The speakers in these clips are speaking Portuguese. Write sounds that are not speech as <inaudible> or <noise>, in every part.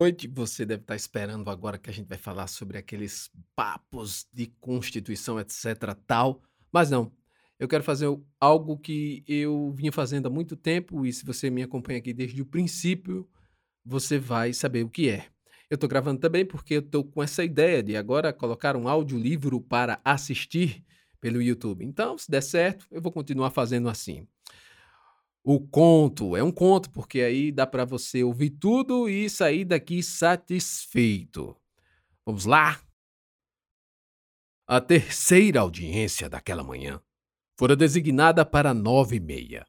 noite. Você deve estar esperando agora que a gente vai falar sobre aqueles papos de constituição, etc, tal, mas não. Eu quero fazer algo que eu vinha fazendo há muito tempo e se você me acompanha aqui desde o princípio, você vai saber o que é. Eu estou gravando também porque eu estou com essa ideia de agora colocar um audiolivro para assistir pelo YouTube. Então, se der certo, eu vou continuar fazendo assim. O conto é um conto, porque aí dá para você ouvir tudo e sair daqui satisfeito. Vamos lá? A terceira audiência daquela manhã fora designada para nove e meia.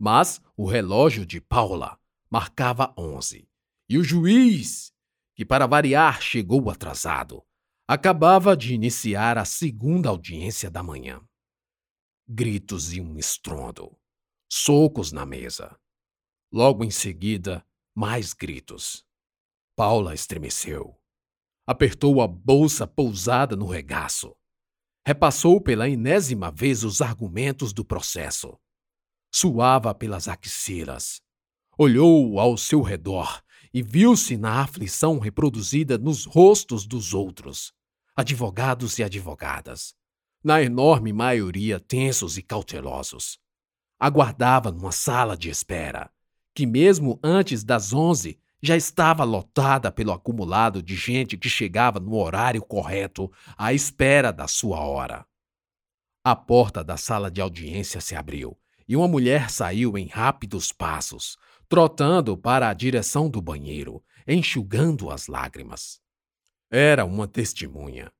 Mas o relógio de Paula marcava onze. E o juiz, que para variar chegou atrasado, acabava de iniciar a segunda audiência da manhã. Gritos e um estrondo. Socos na mesa. Logo em seguida, mais gritos. Paula estremeceu. Apertou a bolsa pousada no regaço. Repassou pela enésima vez os argumentos do processo. Suava pelas axilas. Olhou ao seu redor e viu-se na aflição reproduzida nos rostos dos outros, advogados e advogadas, na enorme maioria tensos e cautelosos aguardava numa sala de espera, que mesmo antes das onze já estava lotada pelo acumulado de gente que chegava no horário correto à espera da sua hora. A porta da sala de audiência se abriu e uma mulher saiu em rápidos passos, trotando para a direção do banheiro, enxugando as lágrimas. Era uma testemunha.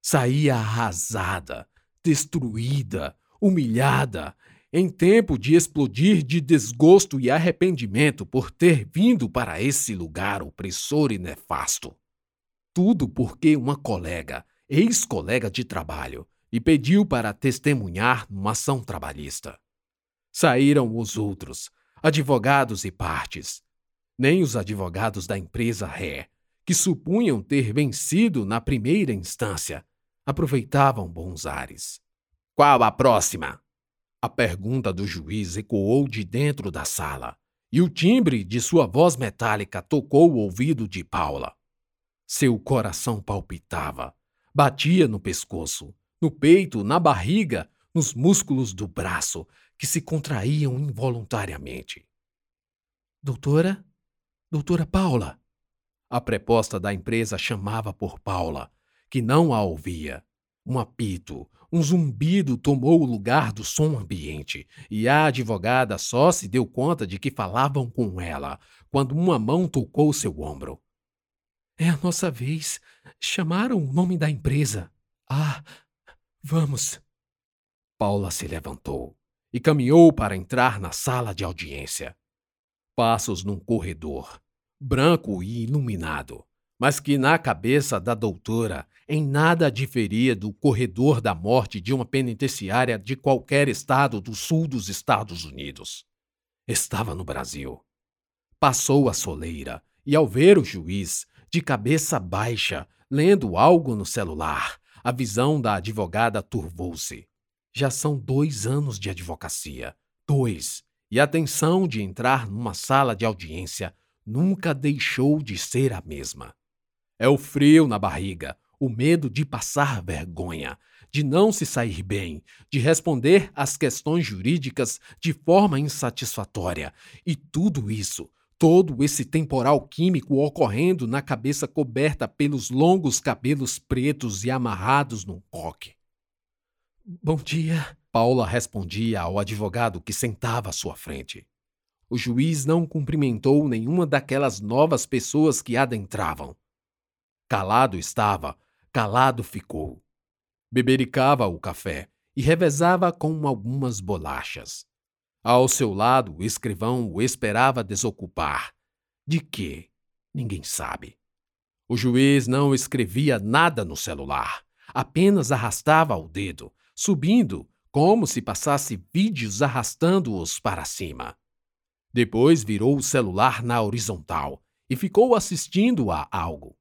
Saía arrasada, destruída, humilhada em tempo de explodir de desgosto e arrependimento por ter vindo para esse lugar opressor e nefasto. Tudo porque uma colega, ex-colega de trabalho, lhe pediu para testemunhar numa ação trabalhista. Saíram os outros, advogados e partes. Nem os advogados da empresa ré, que supunham ter vencido na primeira instância, aproveitavam bons ares. Qual a próxima? A pergunta do juiz ecoou de dentro da sala, e o timbre de sua voz metálica tocou o ouvido de Paula. Seu coração palpitava, batia no pescoço, no peito, na barriga, nos músculos do braço, que se contraíam involuntariamente. Doutora? Doutora Paula? A preposta da empresa chamava por Paula, que não a ouvia. Um apito, um zumbido tomou o lugar do som ambiente, e a advogada só se deu conta de que falavam com ela quando uma mão tocou seu ombro. É a nossa vez. Chamaram o nome da empresa. Ah, vamos. Paula se levantou e caminhou para entrar na sala de audiência. Passos num corredor, branco e iluminado, mas que na cabeça da doutora em nada diferia do corredor da morte de uma penitenciária de qualquer estado do sul dos Estados Unidos. Estava no Brasil. Passou a soleira e, ao ver o juiz, de cabeça baixa, lendo algo no celular, a visão da advogada turvou-se. Já são dois anos de advocacia. Dois. E a tensão de entrar numa sala de audiência nunca deixou de ser a mesma. É o frio na barriga, o medo de passar vergonha, de não se sair bem, de responder às questões jurídicas de forma insatisfatória. E tudo isso, todo esse temporal químico ocorrendo na cabeça coberta pelos longos cabelos pretos e amarrados num coque. Bom dia, Paula respondia ao advogado que sentava à sua frente. O juiz não cumprimentou nenhuma daquelas novas pessoas que adentravam. Calado estava, calado ficou. Bebericava o café e revezava com algumas bolachas. Ao seu lado, o escrivão o esperava desocupar. De quê? Ninguém sabe. O juiz não escrevia nada no celular, apenas arrastava o dedo, subindo, como se passasse vídeos arrastando-os para cima. Depois virou o celular na horizontal e ficou assistindo a algo.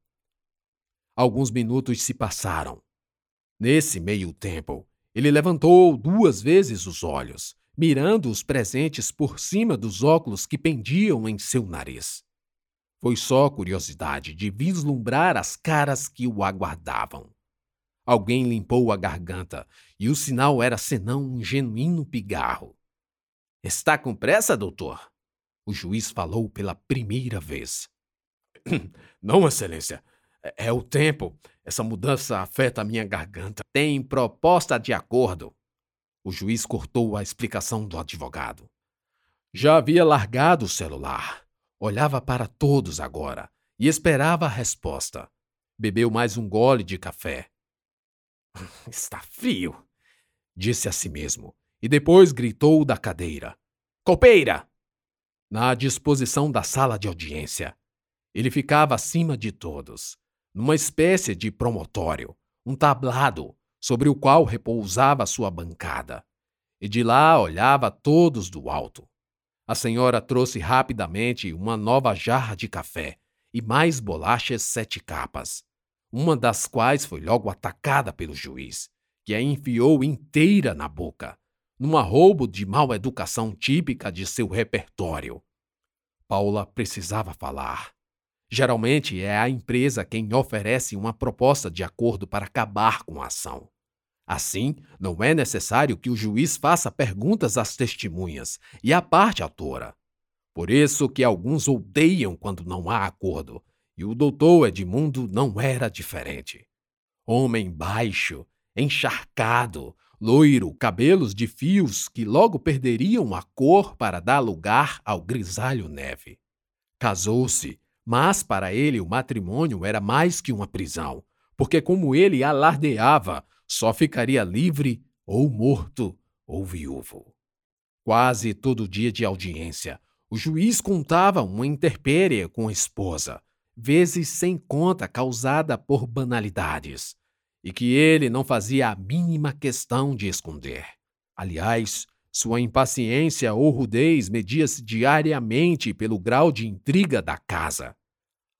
Alguns minutos se passaram. Nesse meio tempo, ele levantou duas vezes os olhos, mirando os presentes por cima dos óculos que pendiam em seu nariz. Foi só curiosidade de vislumbrar as caras que o aguardavam. Alguém limpou a garganta e o sinal era senão um genuíno pigarro. Está com pressa, doutor? O juiz falou pela primeira vez. <clears throat> Não, Excelência. É, é o tempo. Essa mudança afeta a minha garganta. Tem proposta de acordo. O juiz cortou a explicação do advogado. Já havia largado o celular. Olhava para todos agora e esperava a resposta. Bebeu mais um gole de café. <laughs> Está frio, disse a si mesmo, e depois gritou da cadeira: Copeira! Na disposição da sala de audiência. Ele ficava acima de todos, numa espécie de promotório, um tablado sobre o qual repousava sua bancada. E de lá olhava todos do alto. A senhora trouxe rapidamente uma nova jarra de café e mais bolachas sete capas, uma das quais foi logo atacada pelo juiz, que a enfiou inteira na boca, num arrobo de mal educação típica de seu repertório. Paula precisava falar. Geralmente é a empresa quem oferece uma proposta de acordo para acabar com a ação. Assim, não é necessário que o juiz faça perguntas às testemunhas e à parte autora. Por isso que alguns odeiam quando não há acordo, e o doutor Edmundo não era diferente. Homem baixo, encharcado, loiro, cabelos de fios que logo perderiam a cor para dar lugar ao grisalho neve. Casou-se, mas para ele o matrimônio era mais que uma prisão, porque, como ele alardeava, só ficaria livre ou morto ou viúvo. Quase todo dia de audiência, o juiz contava uma intempérie com a esposa, vezes sem conta causada por banalidades, e que ele não fazia a mínima questão de esconder. Aliás, sua impaciência ou rudez media-se diariamente pelo grau de intriga da casa.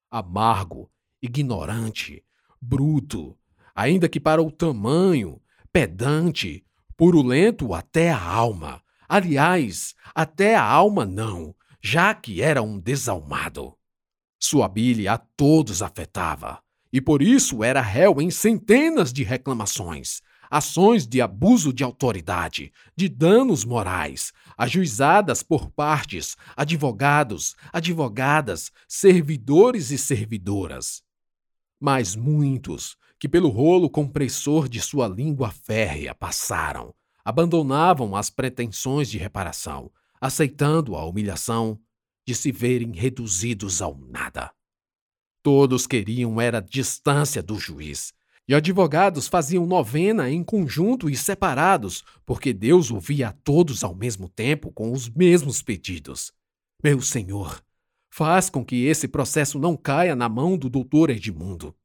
Amargo, ignorante, bruto, ainda que para o tamanho, pedante, purulento até a alma. Aliás, até a alma não, já que era um desalmado. Sua bile a todos afetava, e por isso era réu em centenas de reclamações, ações de abuso de autoridade, de danos morais, ajuizadas por partes, advogados, advogadas, servidores e servidoras. Mas muitos, que pelo rolo compressor de sua língua férrea passaram, abandonavam as pretensões de reparação, aceitando a humilhação de se verem reduzidos ao nada. Todos queriam era distância do juiz, e advogados faziam novena em conjunto e separados, porque Deus ouvia a todos ao mesmo tempo com os mesmos pedidos. Meu Senhor, faz com que esse processo não caia na mão do doutor Edmundo.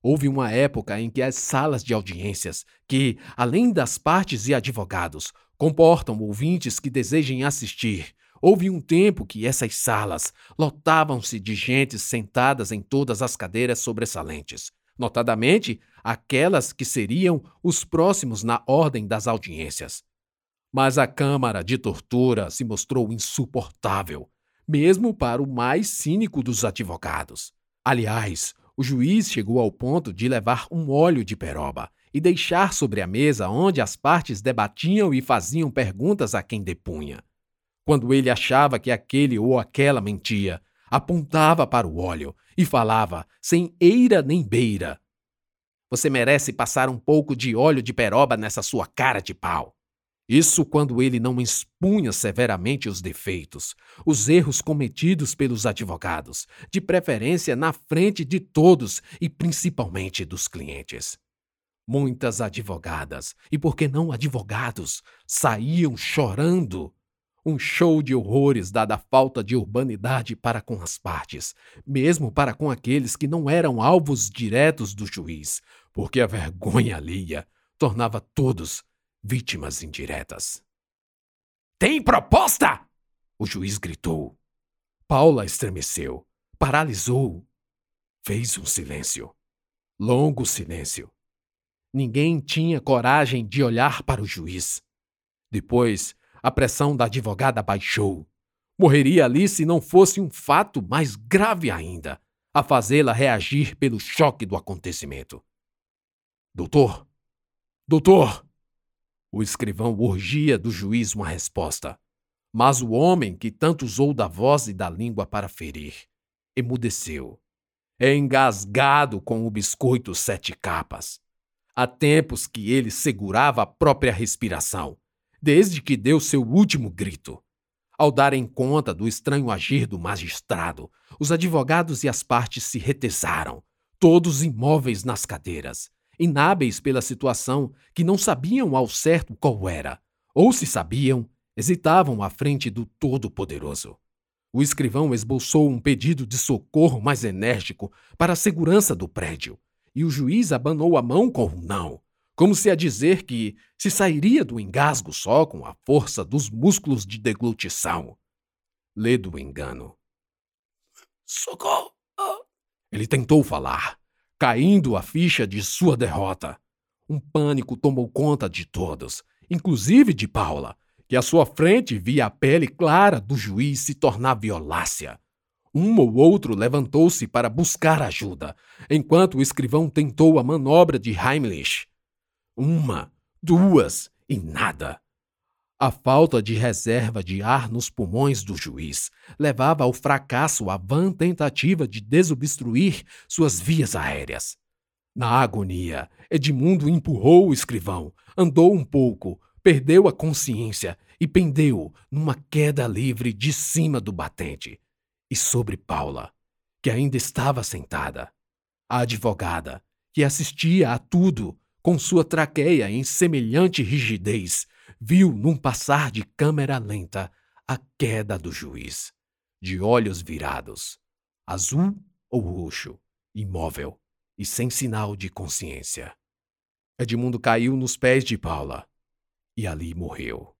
Houve uma época em que as salas de audiências, que, além das partes e advogados, comportam ouvintes que desejem assistir, houve um tempo que essas salas lotavam-se de gentes sentadas em todas as cadeiras sobressalentes, notadamente aquelas que seriam os próximos na ordem das audiências. Mas a Câmara de Tortura se mostrou insuportável, mesmo para o mais cínico dos advogados. Aliás, o juiz chegou ao ponto de levar um óleo de peroba e deixar sobre a mesa onde as partes debatiam e faziam perguntas a quem depunha. Quando ele achava que aquele ou aquela mentia, apontava para o óleo e falava, sem eira nem beira: Você merece passar um pouco de óleo de peroba nessa sua cara de pau. Isso quando ele não expunha severamente os defeitos, os erros cometidos pelos advogados, de preferência na frente de todos e principalmente dos clientes. Muitas advogadas, e por que não advogados, saíam chorando. Um show de horrores dada a falta de urbanidade para com as partes, mesmo para com aqueles que não eram alvos diretos do juiz, porque a vergonha alheia tornava todos vítimas indiretas. Tem proposta! O juiz gritou. Paula estremeceu, paralisou. Fez um silêncio. Longo silêncio. Ninguém tinha coragem de olhar para o juiz. Depois, a pressão da advogada baixou. Morreria ali se não fosse um fato mais grave ainda, a fazê-la reagir pelo choque do acontecimento. Doutor! Doutor! O escrivão urgia do juiz uma resposta. Mas o homem que tanto usou da voz e da língua para ferir, emudeceu, engasgado com o biscoito sete capas. Há tempos que ele segurava a própria respiração, desde que deu seu último grito. Ao darem conta do estranho agir do magistrado, os advogados e as partes se retesaram, todos imóveis nas cadeiras, inábeis pela situação que não sabiam ao certo qual era, ou se sabiam, hesitavam à frente do Todo-Poderoso. O escrivão esboçou um pedido de socorro mais enérgico para a segurança do prédio, e o juiz abanou a mão com um não, como se a dizer que se sairia do engasgo só com a força dos músculos de deglutição. Lê do engano. Socorro! Ele tentou falar, caindo a ficha de sua derrota. Um pânico tomou conta de todos, inclusive de Paula, que à sua frente via a pele clara do juiz se tornar violácea. Um ou outro levantou-se para buscar ajuda, enquanto o escrivão tentou a manobra de Heimlich. Uma, duas e nada. A falta de reserva de ar nos pulmões do juiz levava ao fracasso a vã tentativa de desobstruir suas vias aéreas. Na agonia, Edmundo empurrou o escrivão, andou um pouco, perdeu a consciência e pendeu numa queda livre de cima do batente e sobre Paula, que ainda estava sentada. A advogada, que assistia a tudo com sua traqueia em semelhante rigidez, viu num passar de câmera lenta a queda do juiz, de olhos virados, azul ou roxo, imóvel e sem sinal de consciência. Edmundo caiu nos pés de Paula e ali morreu.